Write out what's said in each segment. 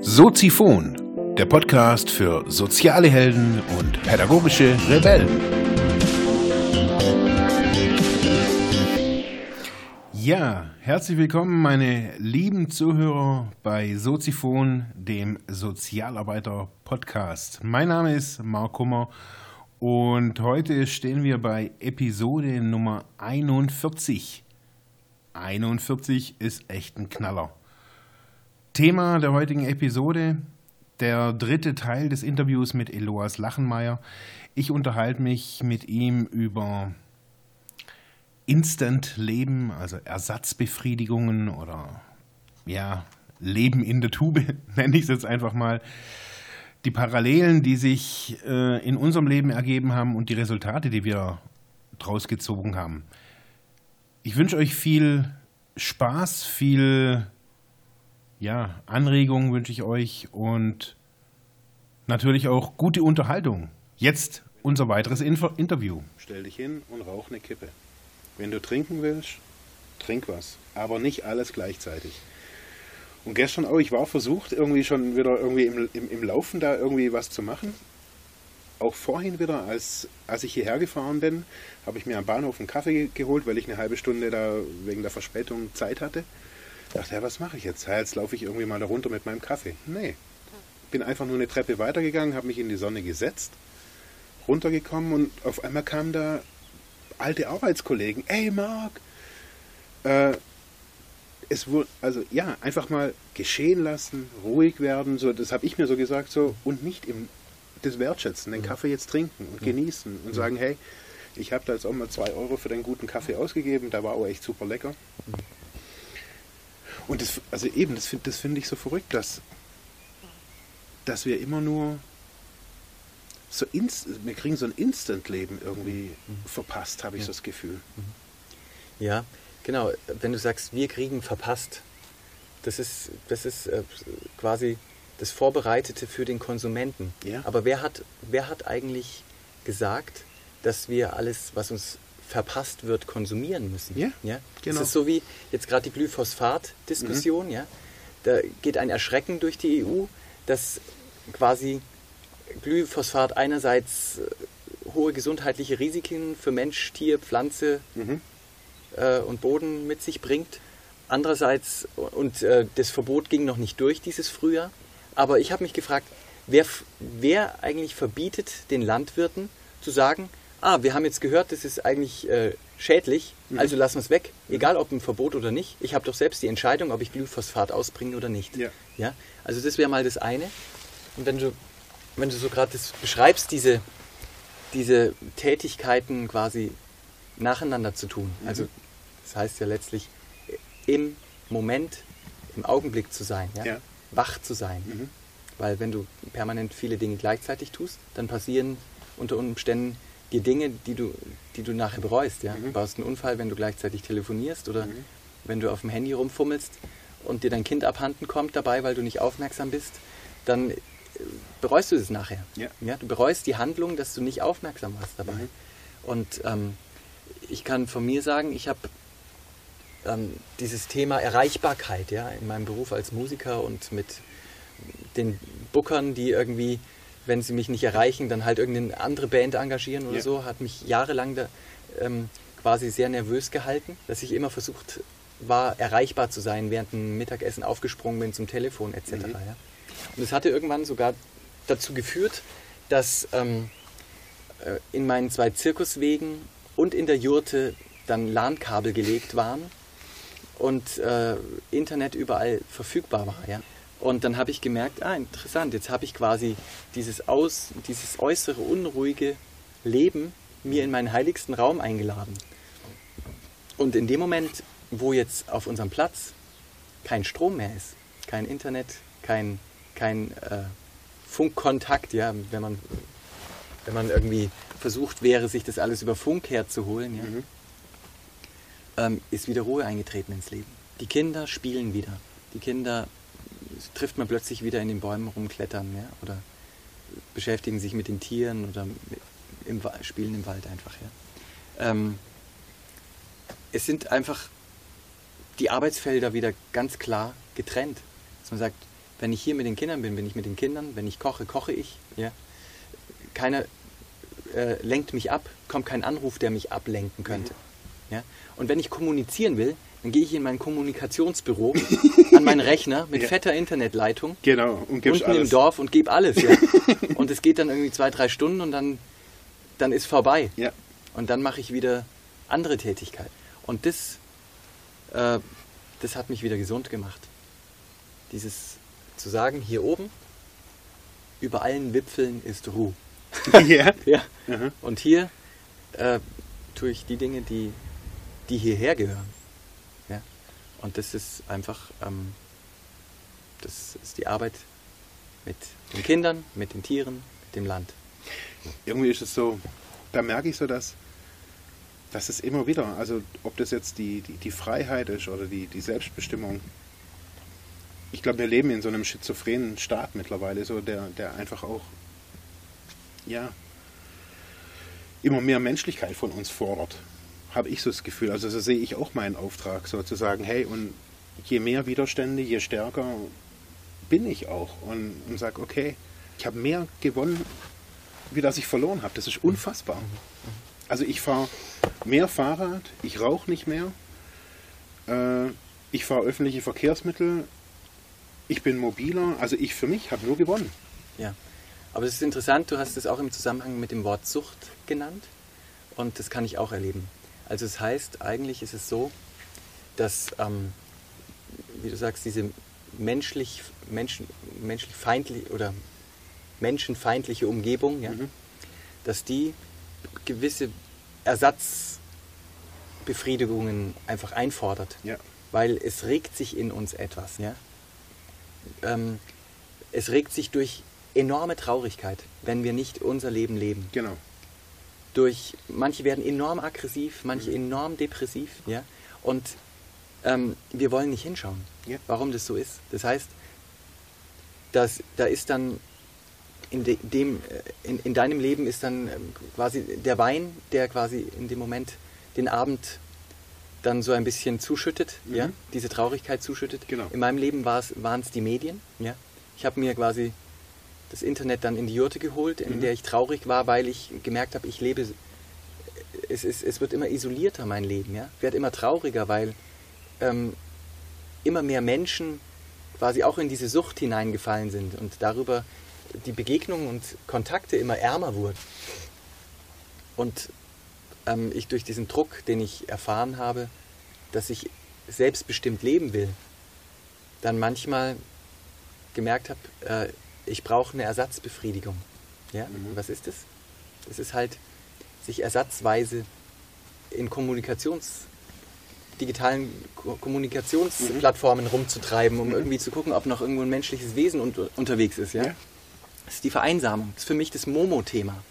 Soziphon, der Podcast für soziale Helden und pädagogische Rebellen. Ja, herzlich willkommen, meine lieben Zuhörer bei Soziphon, dem Sozialarbeiter-Podcast. Mein Name ist Mark Kummer und heute stehen wir bei Episode Nummer 41. 41 ist echt ein Knaller. Thema der heutigen Episode, der dritte Teil des Interviews mit Eloas Lachenmeier. Ich unterhalte mich mit ihm über Instant-Leben, also Ersatzbefriedigungen oder ja, Leben in der Tube, nenne ich es jetzt einfach mal. Die Parallelen, die sich äh, in unserem Leben ergeben haben und die Resultate, die wir daraus gezogen haben. Ich wünsche euch viel Spaß, viel ja, Anregungen wünsche ich euch und natürlich auch gute Unterhaltung. Jetzt unser weiteres Info Interview. Stell dich hin und rauch eine Kippe. Wenn du trinken willst, trink was, aber nicht alles gleichzeitig. Und gestern auch, ich war versucht, irgendwie schon wieder irgendwie im, im, im Laufen da irgendwie was zu machen. Auch vorhin wieder, als, als ich hierher gefahren bin, habe ich mir am Bahnhof einen Kaffee geholt, weil ich eine halbe Stunde da wegen der Verspätung Zeit hatte. Ich dachte, ja, was mache ich jetzt? Jetzt laufe ich irgendwie mal da runter mit meinem Kaffee. Nee. Bin einfach nur eine Treppe weitergegangen, habe mich in die Sonne gesetzt, runtergekommen und auf einmal kamen da alte Arbeitskollegen. Ey, Marc! Äh, es wurde, also ja, einfach mal geschehen lassen, ruhig werden, so, das habe ich mir so gesagt, so, und nicht im, das wertschätzen, den mhm. Kaffee jetzt trinken und mhm. genießen und mhm. sagen, hey, ich habe da jetzt auch mal zwei Euro für den guten Kaffee ausgegeben, der war auch echt super lecker. Und das, also eben, das finde das find ich so verrückt, dass, dass wir immer nur so inst wir kriegen so ein Instant-Leben irgendwie mhm. verpasst, habe ich ja. so das Gefühl. Ja, genau. Wenn du sagst, wir kriegen verpasst, das ist, das ist äh, quasi das Vorbereitete für den Konsumenten. Ja. Aber wer hat, wer hat eigentlich gesagt, dass wir alles, was uns verpasst wird, konsumieren müssen. Ja, ja? genau. Das ist so wie jetzt gerade die Glyphosat-Diskussion. Mhm. Ja? Da geht ein Erschrecken durch die EU, dass quasi Glyphosat einerseits äh, hohe gesundheitliche Risiken für Mensch, Tier, Pflanze mhm. Äh, und Boden mit sich bringt. Andererseits, und äh, das Verbot ging noch nicht durch dieses Frühjahr, aber ich habe mich gefragt, wer, wer eigentlich verbietet den Landwirten zu sagen, ah, wir haben jetzt gehört, das ist eigentlich äh, schädlich, mhm. also lassen wir es weg, mhm. egal ob ein Verbot oder nicht. Ich habe doch selbst die Entscheidung, ob ich Glyphosphat ausbringe oder nicht. Ja. ja? Also das wäre mal das eine. Und wenn du, wenn du so gerade das beschreibst, diese, diese Tätigkeiten quasi nacheinander zu tun, mhm. also das heißt ja letztlich im Moment, im Augenblick zu sein, ja? ja. wach zu sein. Mhm. Weil wenn du permanent viele Dinge gleichzeitig tust, dann passieren unter Umständen dir Dinge, die du, die du nachher bereust. Ja? Mhm. Du baust einen Unfall, wenn du gleichzeitig telefonierst oder mhm. wenn du auf dem Handy rumfummelst und dir dein Kind abhanden kommt dabei, weil du nicht aufmerksam bist, dann äh, bereust du es nachher. Ja. ja. Du bereust die Handlung, dass du nicht aufmerksam warst dabei. Mhm. Und ähm, ich kann von mir sagen, ich habe ähm, dieses Thema Erreichbarkeit ja, in meinem Beruf als Musiker und mit den Bookern, die irgendwie wenn sie mich nicht erreichen, dann halt irgendeine andere Band engagieren oder ja. so, hat mich jahrelang da, ähm, quasi sehr nervös gehalten, dass ich immer versucht war, erreichbar zu sein, während dem Mittagessen aufgesprungen bin zum Telefon etc. Mhm. Ja. Und es hatte irgendwann sogar dazu geführt, dass ähm, äh, in meinen zwei Zirkuswegen und in der Jurte dann LAN-Kabel gelegt waren und äh, Internet überall verfügbar war. Ja? Und dann habe ich gemerkt, ah, interessant, jetzt habe ich quasi dieses, Aus, dieses äußere, unruhige Leben mir in meinen heiligsten Raum eingeladen. Und in dem Moment, wo jetzt auf unserem Platz kein Strom mehr ist, kein Internet, kein, kein äh, Funkkontakt, ja, wenn man, wenn man irgendwie versucht wäre, sich das alles über Funk herzuholen, ja, mhm. Ähm, ist wieder Ruhe eingetreten ins Leben. Die Kinder spielen wieder. Die Kinder trifft man plötzlich wieder in den Bäumen rumklettern ja? oder beschäftigen sich mit den Tieren oder im, spielen im Wald einfach. Ja? Ähm, es sind einfach die Arbeitsfelder wieder ganz klar getrennt. Dass man sagt, wenn ich hier mit den Kindern bin, bin ich mit den Kindern, wenn ich koche, koche ich. Ja? Keiner äh, lenkt mich ab, kommt kein Anruf, der mich ablenken könnte. Ja? Und wenn ich kommunizieren will, dann gehe ich in mein Kommunikationsbüro an meinen Rechner mit ja. fetter Internetleitung genau, und unten alles. im Dorf und gebe alles. Ja. und es geht dann irgendwie zwei, drei Stunden und dann, dann ist vorbei. Ja. Und dann mache ich wieder andere Tätigkeit. Und das, äh, das hat mich wieder gesund gemacht. Dieses zu sagen, hier oben, über allen Wipfeln ist Ruhe. Ja. ja. Mhm. Und hier äh, tue ich die Dinge, die, die hierher gehören. Ja. Und das ist einfach, ähm, das ist die Arbeit mit den Kindern, mit den Tieren, mit dem Land. Irgendwie ist es so, da merke ich so, dass, dass es immer wieder, also ob das jetzt die, die, die Freiheit ist oder die, die Selbstbestimmung, ich glaube, wir leben in so einem schizophrenen Staat mittlerweile, so der, der einfach auch, ja, immer mehr Menschlichkeit von uns fordert. Habe ich so das Gefühl. Also so sehe ich auch meinen Auftrag, sozusagen, hey, und je mehr Widerstände, je stärker bin ich auch und, und sage, okay, ich habe mehr gewonnen, wie das ich verloren habe. Das ist unfassbar. Also ich fahre mehr Fahrrad, ich rauche nicht mehr, äh, ich fahre öffentliche Verkehrsmittel, ich bin mobiler, also ich für mich habe nur gewonnen. Ja, aber es ist interessant, du hast es auch im Zusammenhang mit dem Wort Sucht genannt und das kann ich auch erleben. Also es das heißt, eigentlich ist es so, dass, ähm, wie du sagst, diese menschlich, Menschen, menschlich feindlich oder menschenfeindliche Umgebung, ja, mhm. dass die gewisse Ersatzbefriedigungen einfach einfordert. Ja. Weil es regt sich in uns etwas. Ja? Ähm, es regt sich durch enorme Traurigkeit, wenn wir nicht unser Leben leben. Genau. Durch, manche werden enorm aggressiv, manche mhm. enorm depressiv. Ja? Und ähm, wir wollen nicht hinschauen, ja. warum das so ist. Das heißt, dass, da ist dann in, de, dem, äh, in, in, deinem Leben ist dann ähm, quasi der Wein, der quasi in dem Moment den Abend dann so ein bisschen zuschüttet, mhm. ja, diese Traurigkeit zuschüttet. Genau. In meinem Leben waren es die Medien. Ja. Ich habe mir quasi das Internet dann in die Jurte geholt, in mhm. der ich traurig war, weil ich gemerkt habe, ich lebe, es, es, es wird immer isolierter, mein Leben. Ja. Ich werde immer trauriger, weil ähm, immer mehr Menschen quasi auch in diese Sucht hineingefallen sind und darüber die Begegnungen und Kontakte immer ärmer wurden. Und ähm, ich durch diesen Druck, den ich erfahren habe, dass ich selbstbestimmt leben will, dann manchmal gemerkt habe, äh, ich brauche eine Ersatzbefriedigung. Ja? Mhm. Was ist das? Es ist halt, sich ersatzweise in Kommunikations digitalen Kommunikationsplattformen mhm. rumzutreiben, um mhm. irgendwie zu gucken, ob noch irgendwo ein menschliches Wesen unter, unterwegs ist. Ja? ja? Das ist die Vereinsamung. Das ist für mich das Momo-Thema.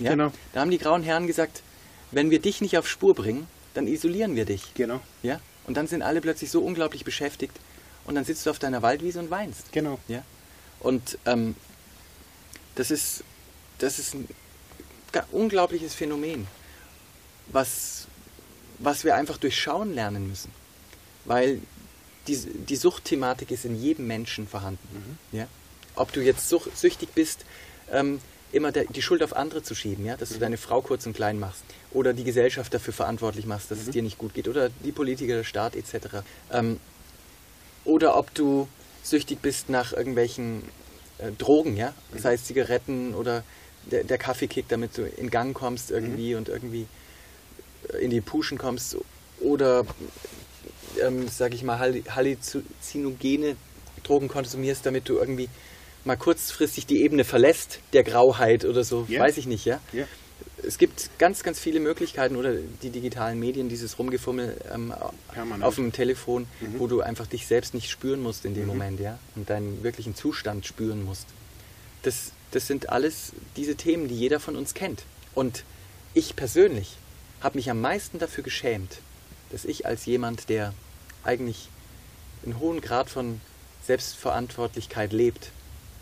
Ja? Genau. Da haben die grauen Herren gesagt, wenn wir dich nicht auf Spur bringen, dann isolieren wir dich. Genau. Ja? Und dann sind alle plötzlich so unglaublich beschäftigt und dann sitzt du auf deiner Waldwiese und weinst. Genau. Ja? Und ähm, das ist, das ist ein unglaubliches Phänomen, was, was wir einfach durchschauen lernen müssen. Weil die, die Suchtthematik ist in jedem Menschen vorhanden. Mhm. Ja? ob du jetzt süchtig bist, ähm, immer der, die Schuld auf andere zu schieben, ja? dass du mhm. deine Frau kurz und klein machst oder die Gesellschaft dafür verantwortlich machst, dass mhm. es dir nicht gut geht oder die Politiker, der Staat etc. Ähm, oder ob du süchtig bist nach irgendwelchen äh, Drogen, ja, das mhm. heißt Zigaretten oder der, der Kaffeekick, damit du in Gang kommst irgendwie mhm. und irgendwie äh, in die Puschen kommst oder ähm, sag ich mal halluzinogene Drogen konsumierst, damit du irgendwie mal kurzfristig die Ebene verlässt, der Grauheit oder so, yeah. weiß ich nicht, ja. Yeah. Es gibt ganz, ganz viele Möglichkeiten oder die digitalen Medien, dieses Rumgefummel ähm, auf dem Telefon, mhm. wo du einfach dich selbst nicht spüren musst in dem mhm. Moment, ja, und deinen wirklichen Zustand spüren musst. Das, das sind alles diese Themen, die jeder von uns kennt. Und ich persönlich habe mich am meisten dafür geschämt, dass ich als jemand, der eigentlich einen hohen Grad von Selbstverantwortlichkeit lebt,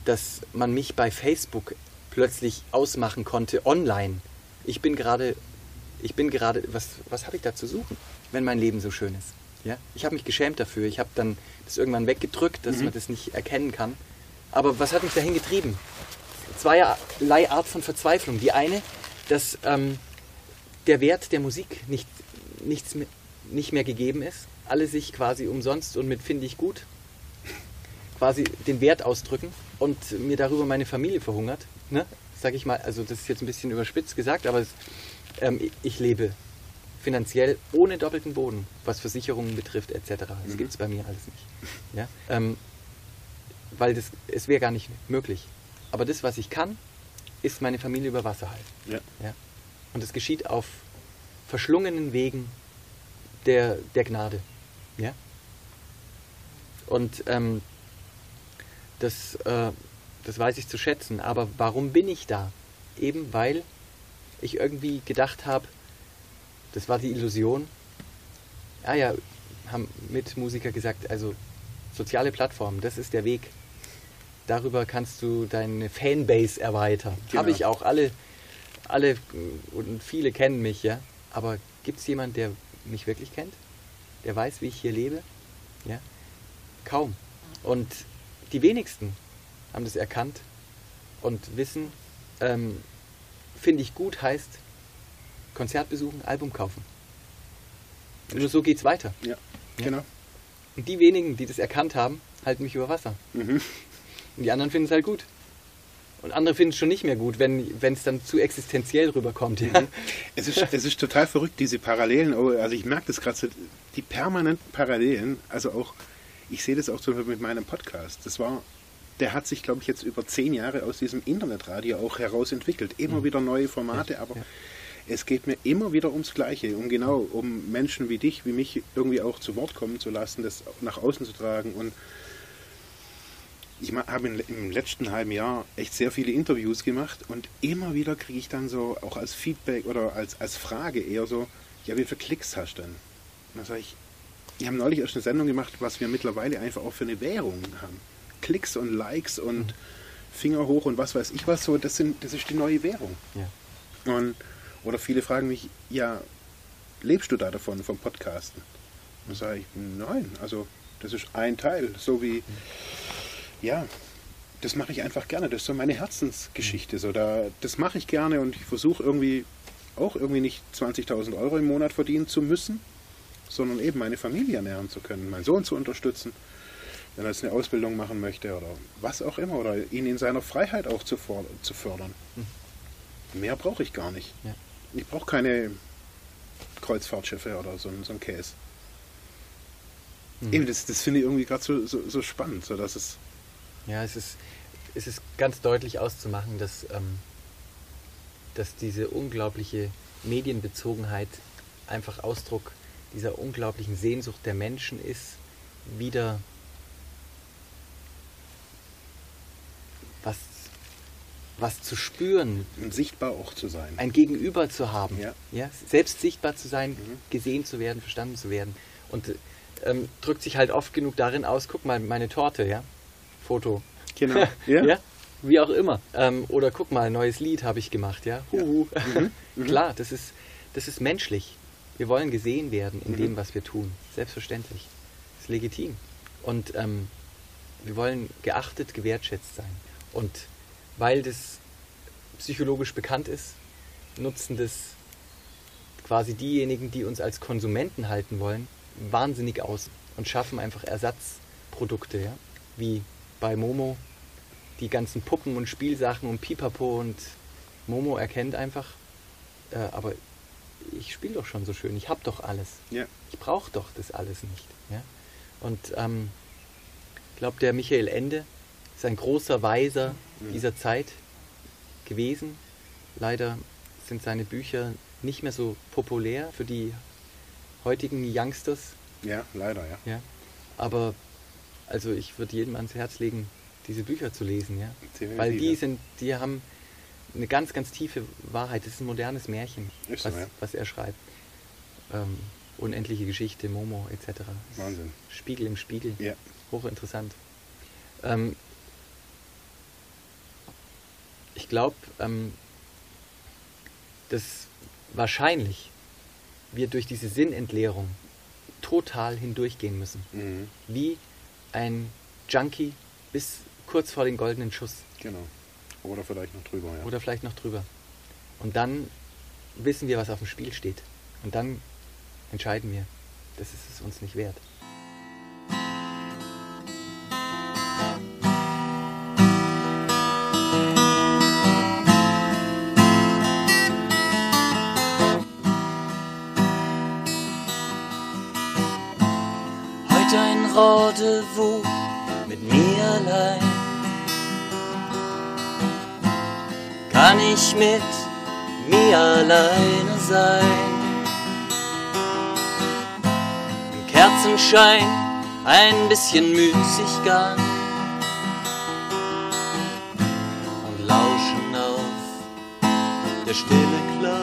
dass man mich bei Facebook plötzlich ausmachen konnte online. Ich bin gerade ich bin gerade, was, was habe ich da zu suchen, wenn mein Leben so schön ist? Ja? Ich habe mich geschämt dafür. Ich habe dann das irgendwann weggedrückt, dass mhm. man das nicht erkennen kann. Aber was hat mich dahin getrieben? Zweierlei Art von Verzweiflung. Die eine, dass ähm, der Wert der Musik nicht, nichts, nicht mehr gegeben ist. Alle sich quasi umsonst und mit finde ich gut quasi den Wert ausdrücken und mir darüber meine Familie verhungert. Ne? Sag ich mal, also das ist jetzt ein bisschen überspitzt gesagt, aber es, ähm, ich lebe finanziell ohne doppelten Boden, was Versicherungen betrifft etc. Das mhm. gibt es bei mir alles nicht. Ja? Ähm, weil das, es wäre gar nicht möglich. Aber das, was ich kann, ist meine Familie über Wasser halten. Ja. Ja? Und das geschieht auf verschlungenen Wegen der, der Gnade. Ja? Und ähm, das, äh, das weiß ich zu schätzen. Aber warum bin ich da? Eben weil ich irgendwie gedacht habe, das war die Illusion. Ja, ja, haben Mitmusiker gesagt, also soziale Plattformen, das ist der Weg. Darüber kannst du deine Fanbase erweitern. Genau. Habe ich auch. Alle, alle und viele kennen mich, ja. Aber gibt es jemanden, der mich wirklich kennt? Der weiß, wie ich hier lebe? Ja? Kaum. Und die wenigsten haben das erkannt und wissen, ähm, finde ich gut, heißt Konzert besuchen, Album kaufen. Und nur so geht es weiter. Ja, ja, genau. Und die wenigen, die das erkannt haben, halten mich über Wasser. Mhm. Und die anderen finden es halt gut. Und andere finden es schon nicht mehr gut, wenn es dann zu existenziell rüberkommt. Ja. es, ist, es ist total verrückt, diese Parallelen. Oh, also ich merke das gerade so, die permanenten Parallelen, also auch, ich sehe das auch zum Beispiel mit meinem Podcast. Das war der hat sich, glaube ich, jetzt über zehn Jahre aus diesem Internetradio auch heraus entwickelt. Immer mhm. wieder neue Formate, aber ja es geht mir immer wieder ums Gleiche, um genau, um Menschen wie dich, wie mich irgendwie auch zu Wort kommen zu lassen, das nach außen zu tragen. Und ich habe im letzten halben Jahr echt sehr viele Interviews gemacht und immer wieder kriege ich dann so, auch als Feedback oder als, als Frage eher so, ja, wie viele Klicks hast du denn? Und dann sage ich, ich habe neulich erst eine Sendung gemacht, was wir mittlerweile einfach auch für eine Währung haben. Klicks und Likes und mhm. Finger hoch und was weiß ich was so, das, sind, das ist die neue Währung. Ja. Und oder viele fragen mich, ja, lebst du da davon, vom Podcasten? Und sage ich, nein, also das ist ein Teil, so wie, ja, das mache ich einfach gerne, das ist so meine Herzensgeschichte, so da, das mache ich gerne und ich versuche irgendwie auch irgendwie nicht 20.000 Euro im Monat verdienen zu müssen, sondern eben meine Familie ernähren zu können, meinen Sohn zu unterstützen, wenn er jetzt eine Ausbildung machen möchte oder was auch immer, oder ihn in seiner Freiheit auch zu, zu fördern. Hm. Mehr brauche ich gar nicht. Ja. Ich brauche keine Kreuzfahrtschiffe oder so, so ein Käse. Mhm. Eben, das, das finde ich irgendwie gerade so, so, so, spannend, so dass es. Ja, es ist, es ist ganz deutlich auszumachen, dass, ähm, dass diese unglaubliche Medienbezogenheit einfach Ausdruck dieser unglaublichen Sehnsucht der Menschen ist, wieder was was zu spüren. Und sichtbar auch zu sein. Ein Gegenüber zu haben. Ja. Ja? Selbst sichtbar zu sein, mhm. gesehen zu werden, verstanden zu werden. Und ähm, drückt sich halt oft genug darin aus, guck mal, meine Torte, ja? Foto. Genau. Ja. ja? Wie auch immer. Ähm, oder guck mal, ein neues Lied habe ich gemacht, ja? Huhu. Ja. Mhm. Mhm. Klar, das ist, das ist menschlich. Wir wollen gesehen werden in mhm. dem, was wir tun. Selbstverständlich. Das ist legitim. Und ähm, wir wollen geachtet, gewertschätzt sein. Und weil das psychologisch bekannt ist, nutzen das quasi diejenigen, die uns als Konsumenten halten wollen, wahnsinnig aus und schaffen einfach Ersatzprodukte, ja? wie bei Momo die ganzen Puppen und Spielsachen und Pipapo und Momo erkennt einfach, äh, aber ich spiele doch schon so schön, ich habe doch alles. Ja. Ich brauche doch das alles nicht. Ja? Und ähm, ich glaube, der Michael Ende ist ein großer Weiser mhm. dieser Zeit gewesen. Leider sind seine Bücher nicht mehr so populär für die heutigen Youngsters. Ja, leider, ja. ja. Aber also ich würde jedem ans Herz legen, diese Bücher zu lesen, ja. Definitiv, Weil die sind, die haben eine ganz, ganz tiefe Wahrheit. Das ist ein modernes Märchen, was, ja. was, er schreibt. Ähm, unendliche Geschichte, Momo etc. Wahnsinn. Spiegel im Spiegel. Ja. Hochinteressant. Ähm, ich glaube, ähm, dass wahrscheinlich wir durch diese Sinnentleerung total hindurchgehen müssen. Mhm. Wie ein Junkie bis kurz vor den goldenen Schuss. Genau. Oder vielleicht noch drüber, ja. Oder vielleicht noch drüber. Und dann wissen wir, was auf dem Spiel steht. Und dann entscheiden wir, das ist es uns nicht wert. Rendezvous mit mir allein. Kann ich mit mir alleine sein? Kerzenschein, ein bisschen Müßiggang und lauschen auf der stille Klang.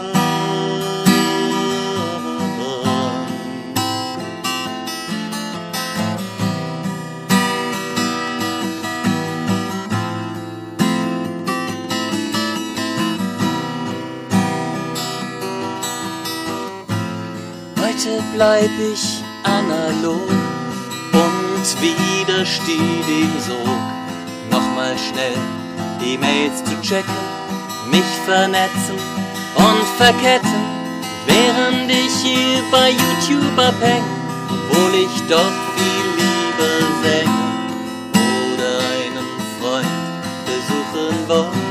Bleib ich analog und widersteh dem Sog. Nochmal schnell E-Mails zu checken, mich vernetzen und verketten, während ich hier bei YouTube abhäng, obwohl ich doch viel lieber sänge oder einen Freund besuchen wollte.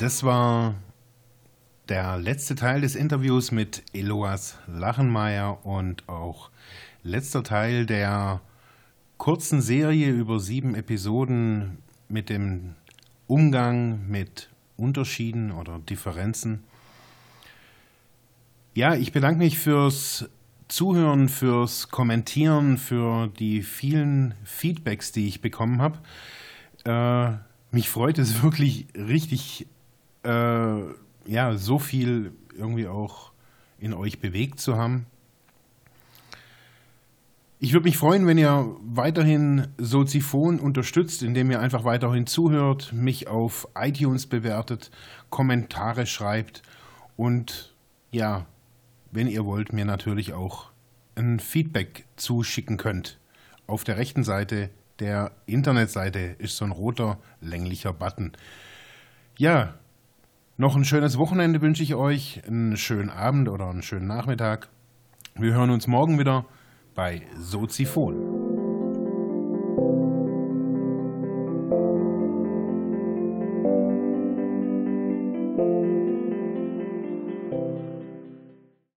Das war der letzte Teil des Interviews mit Eloas Lachenmeier und auch letzter Teil der kurzen Serie über sieben Episoden mit dem Umgang mit Unterschieden oder Differenzen. Ja, ich bedanke mich fürs Zuhören, fürs Kommentieren, für die vielen Feedbacks, die ich bekommen habe. Äh, mich freut es wirklich richtig, äh, ja, so viel irgendwie auch in euch bewegt zu haben. Ich würde mich freuen, wenn ihr weiterhin Soziphon unterstützt, indem ihr einfach weiterhin zuhört, mich auf iTunes bewertet, Kommentare schreibt und ja, wenn ihr wollt, mir natürlich auch ein Feedback zuschicken könnt. Auf der rechten Seite der Internetseite ist so ein roter, länglicher Button. Ja, noch ein schönes Wochenende wünsche ich euch, einen schönen Abend oder einen schönen Nachmittag. Wir hören uns morgen wieder bei Soziphon.